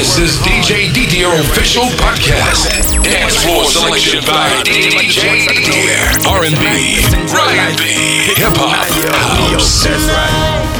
This is DJ Didier official podcast. Dance floor selection by DJ Didier. R&B, R&B, hip hop, house. That's right.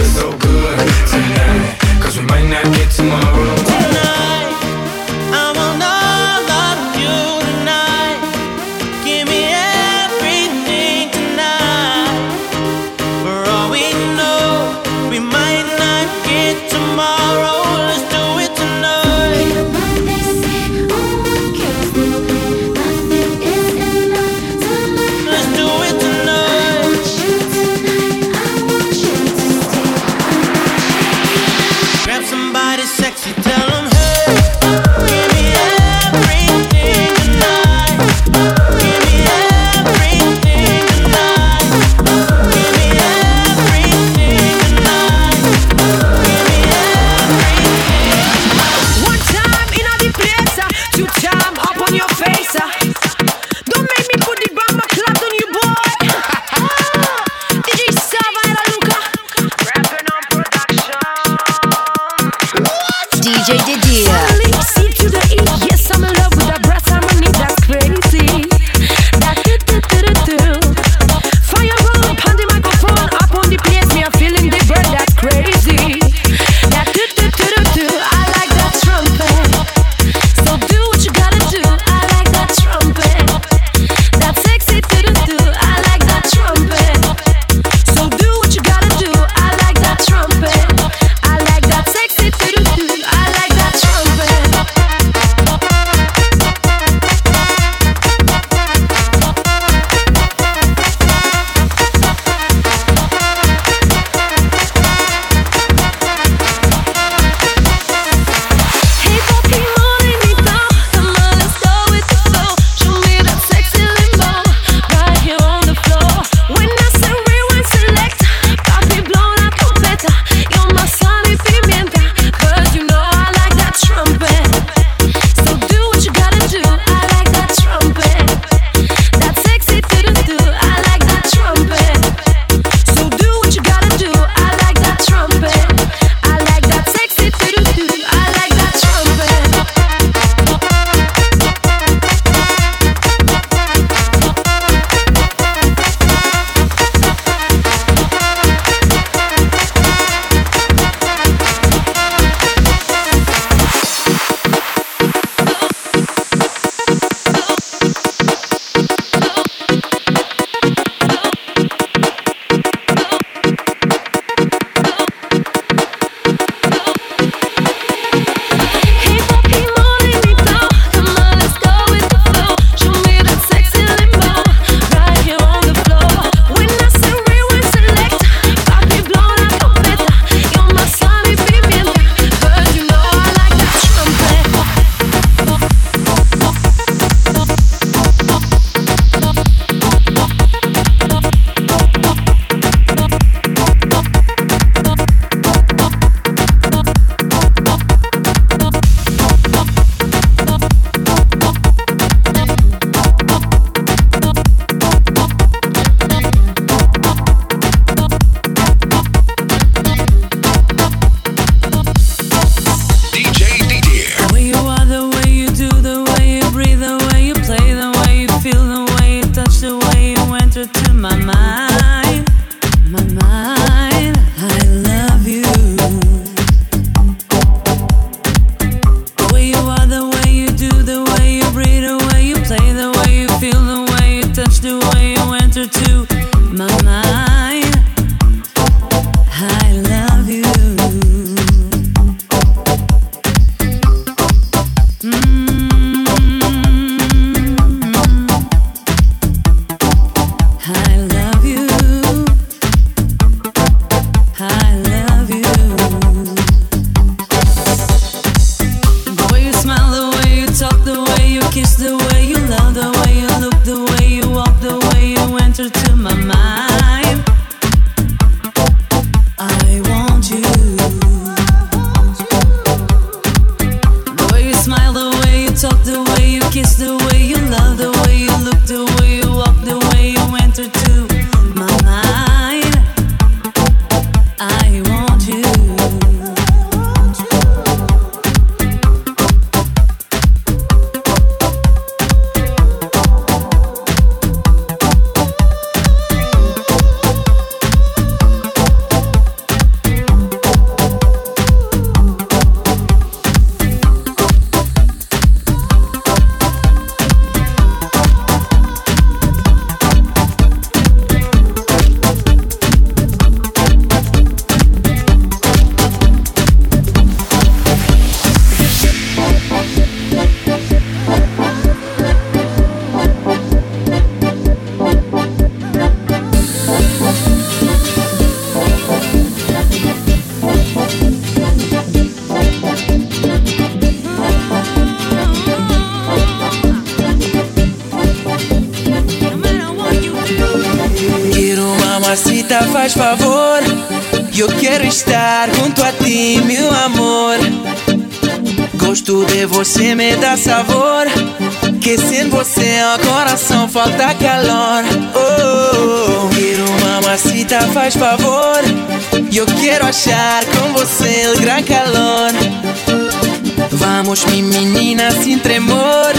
Amamos-me menina sem tremor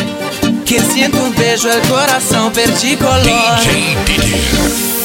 Que sinto um beijo, o coração perdi color DJ, DJ.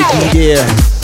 Yeah.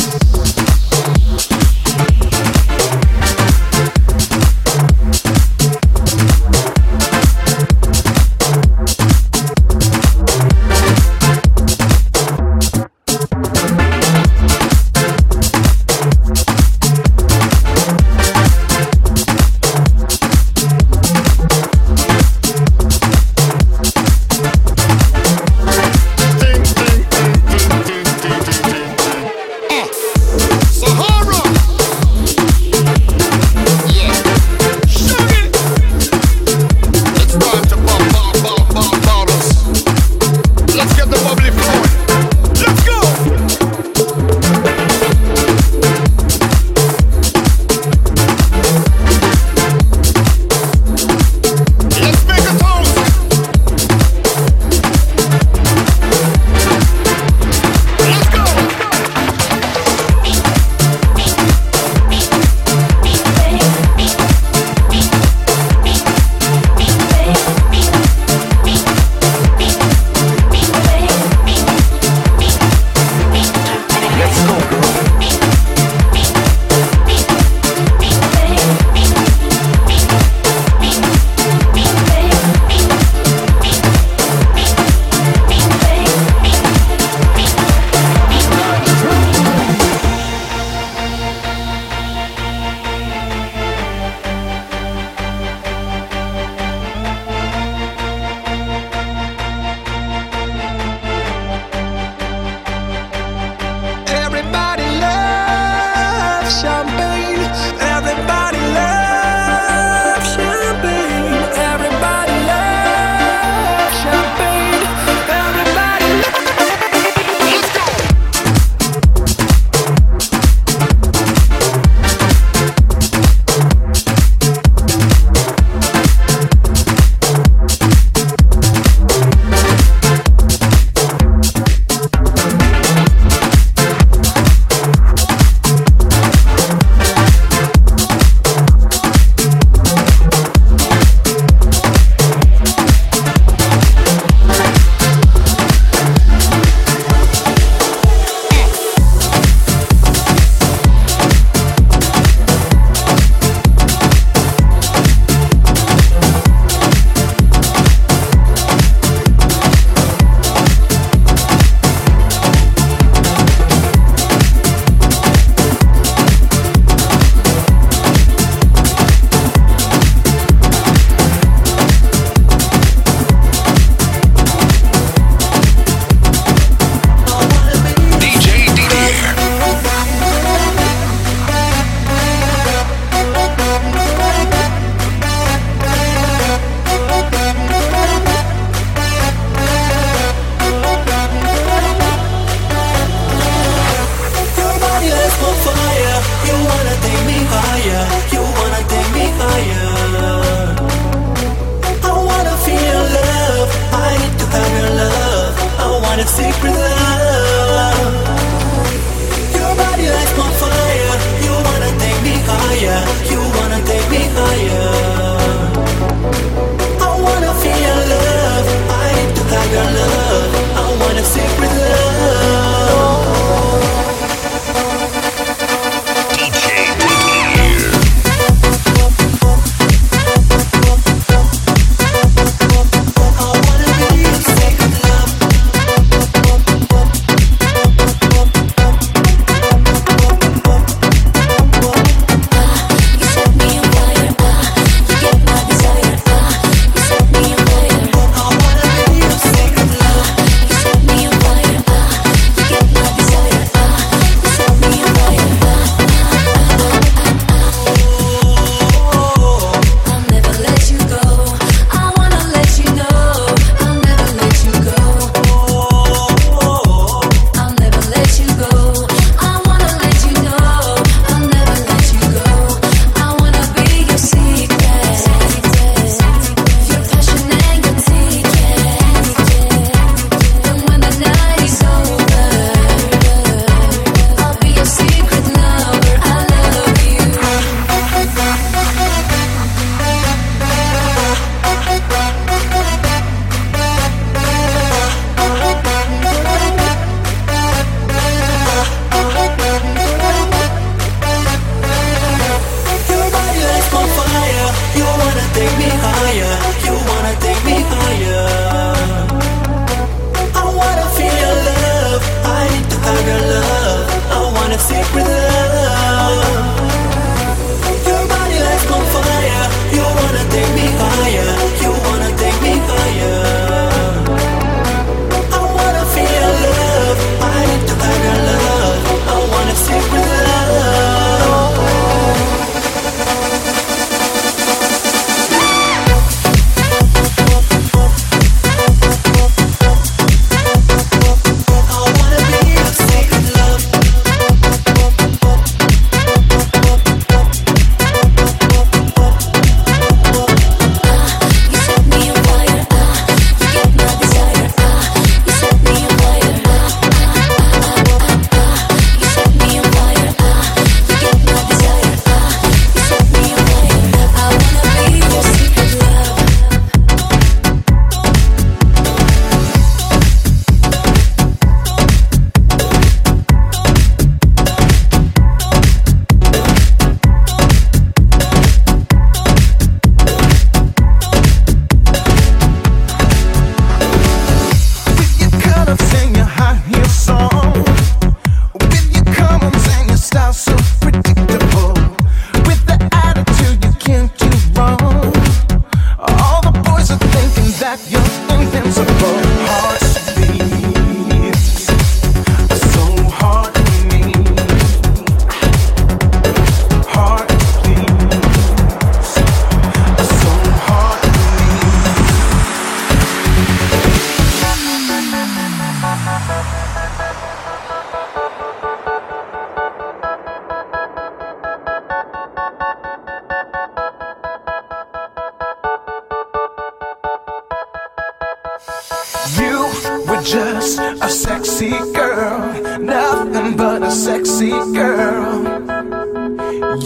just a sexy girl, nothing but a sexy girl.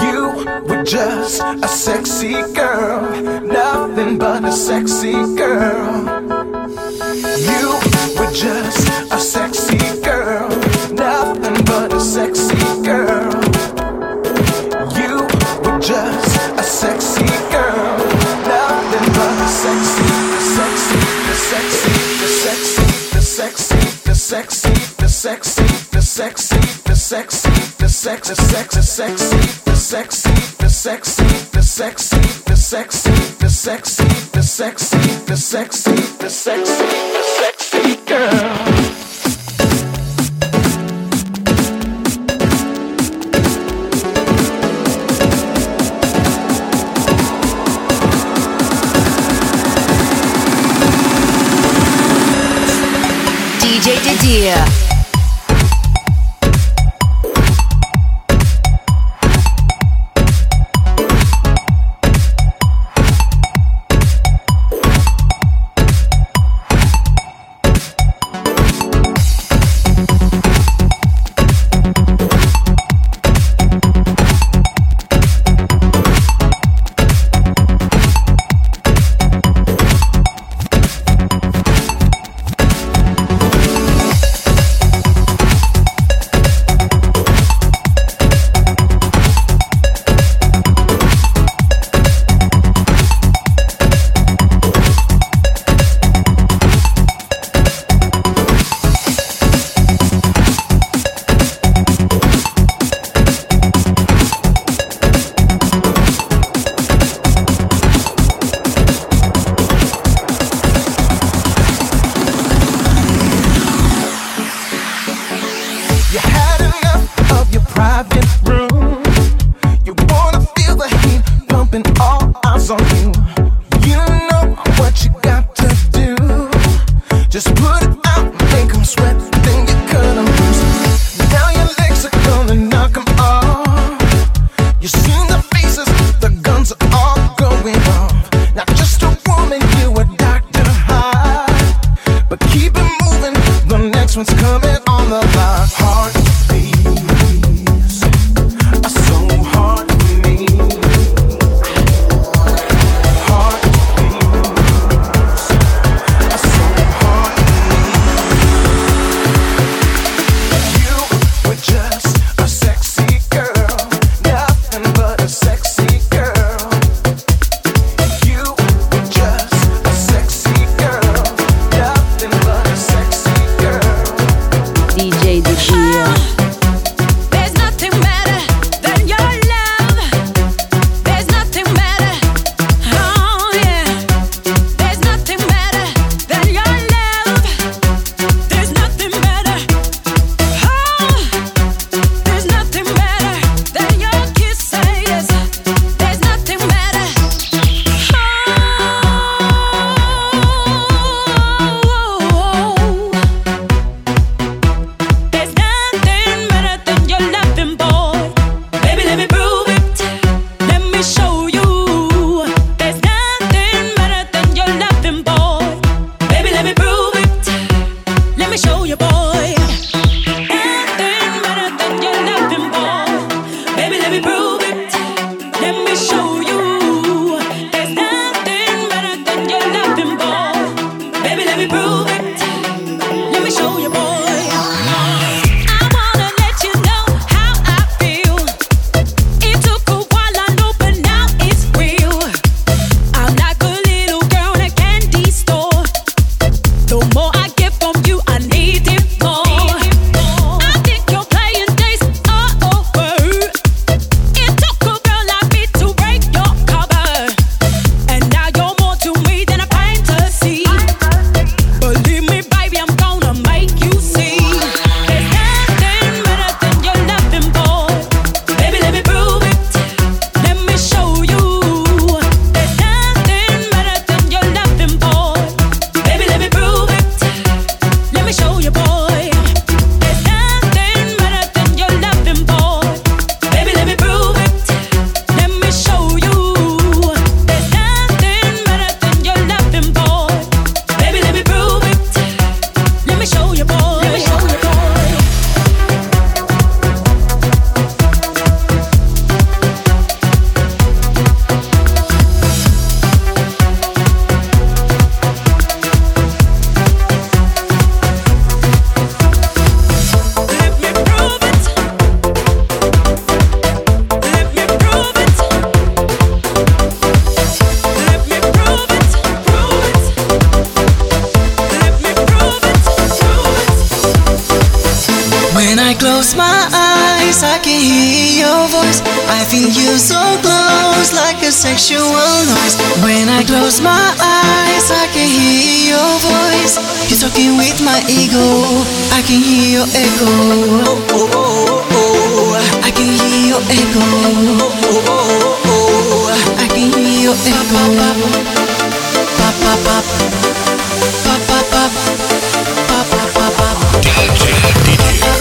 You were just a sexy girl, nothing but a sexy girl. the sex, the sexy, the sexy, the sexy, the sexy, the sexy, the sexy, the sexy, the sexy, the sexy, the sexy, sexy. close my eyes, I can hear your voice. I feel you so close, like a sexual noise. When I close my eyes, I can hear your voice. You're talking with my ego, I can hear your echo. Oh, oh, oh, oh. I can hear your echo. Oh, oh, oh, oh. I can hear your echo. Pop, pop, pop. Pop, pop, pop. Pop, pop, pop. DJ, DJ.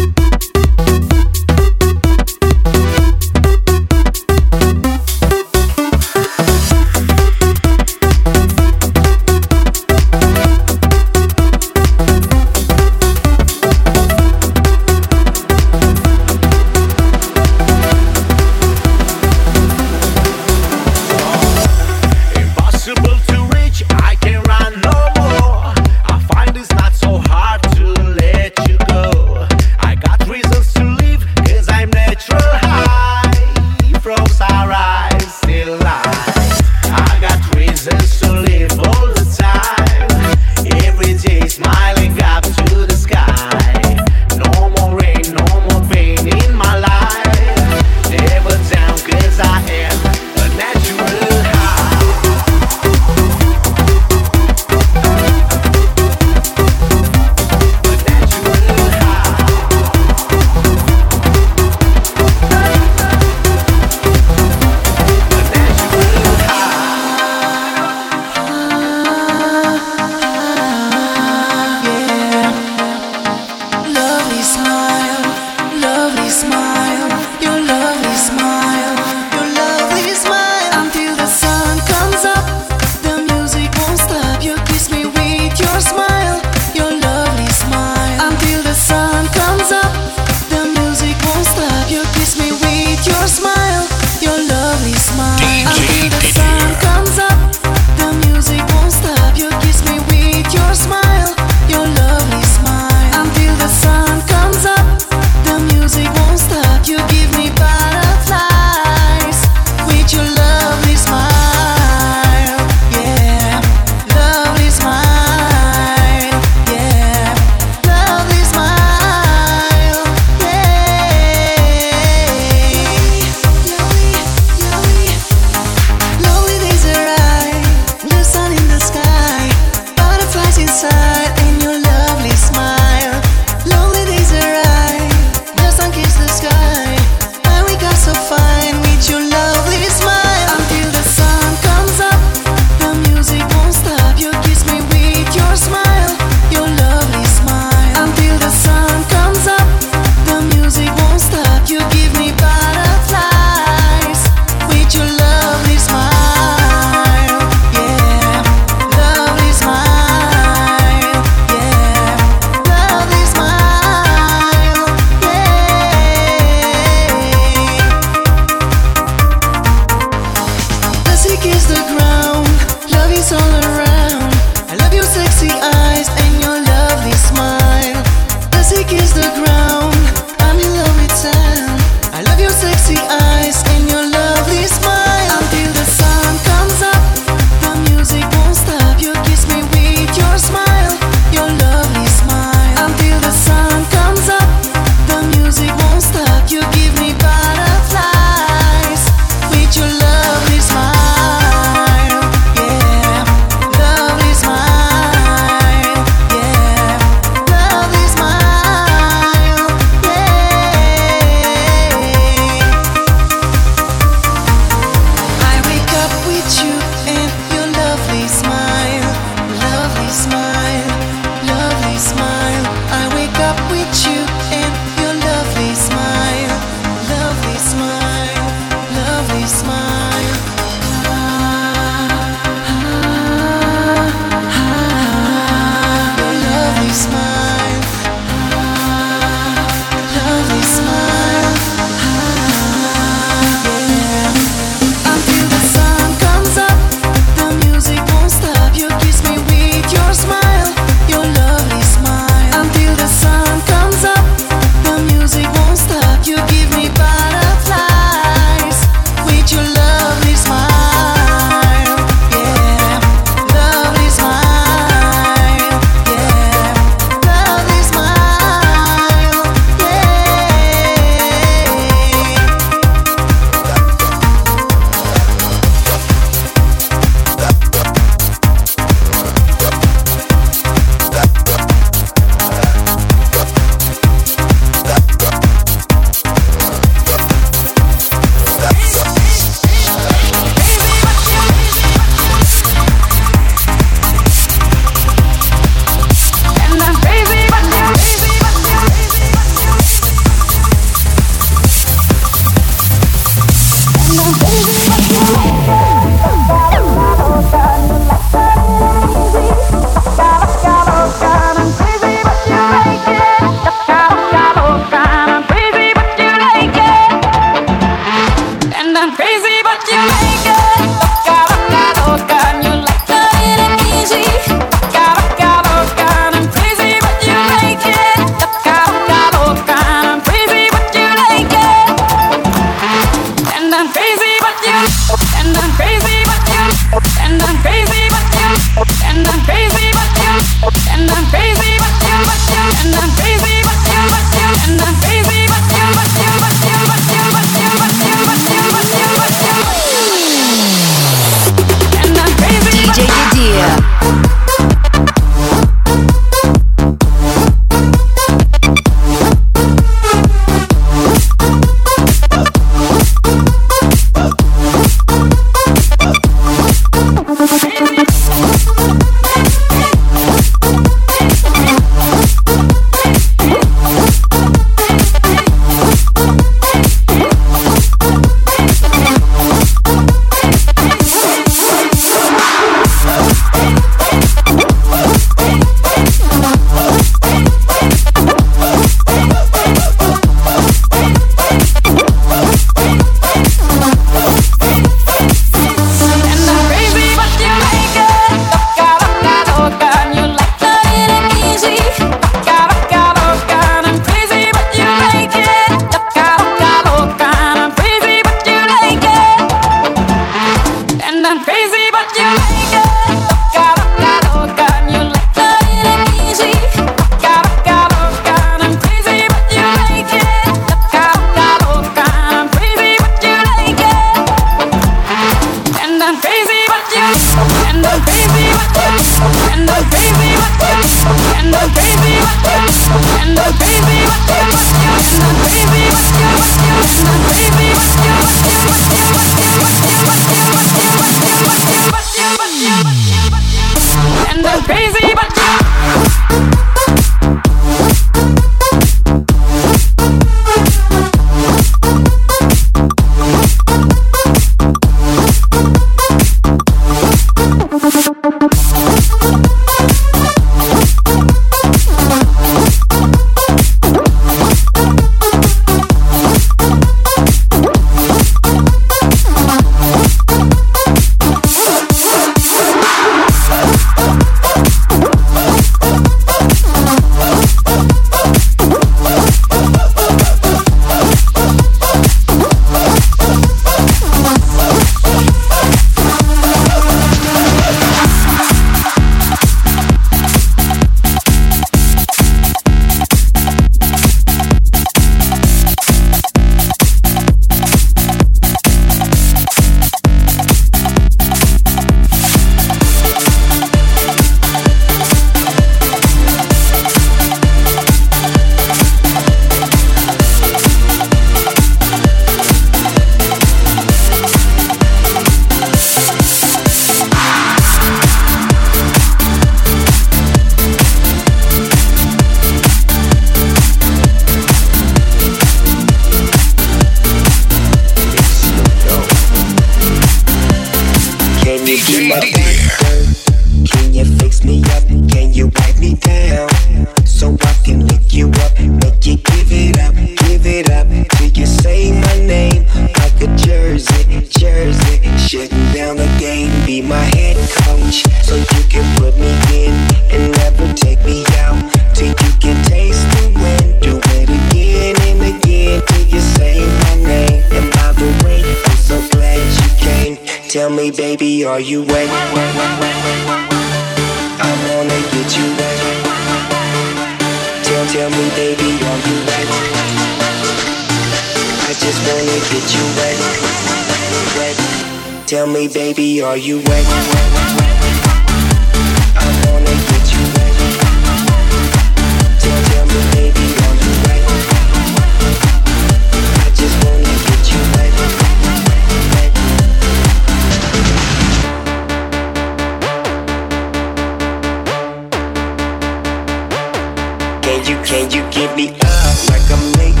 can, you can, you give me up like I'm late.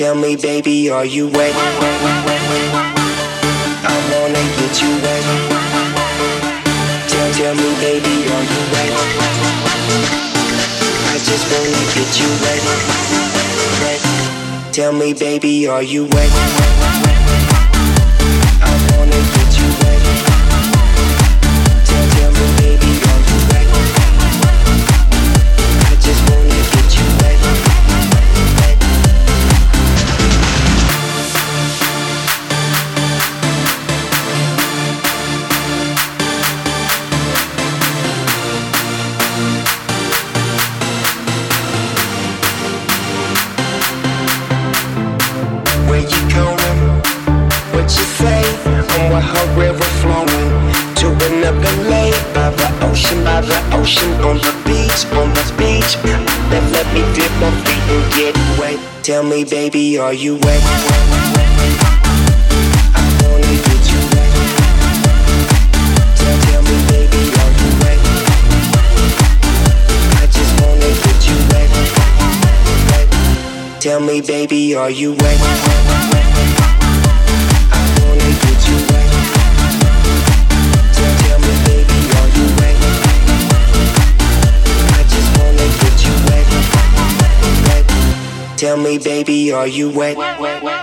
Tell me, baby, are you wet? I wanna get you wet. Tell, tell me, baby, are you wet? I just wanna get you wet. wet. Tell me, baby, are you wet? Tell me, baby, are you wet? I wanna get you. Tell, me, baby, are you ready? I just wanna get you Tell me, baby, are you? Hey, baby, are you wet? wet, wet, wet.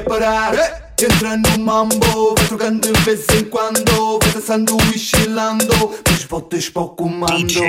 preparar. Eh, entra no mambo, vai trocando de vez em quando. Vai dançando e chilando, mas voltas para o comando.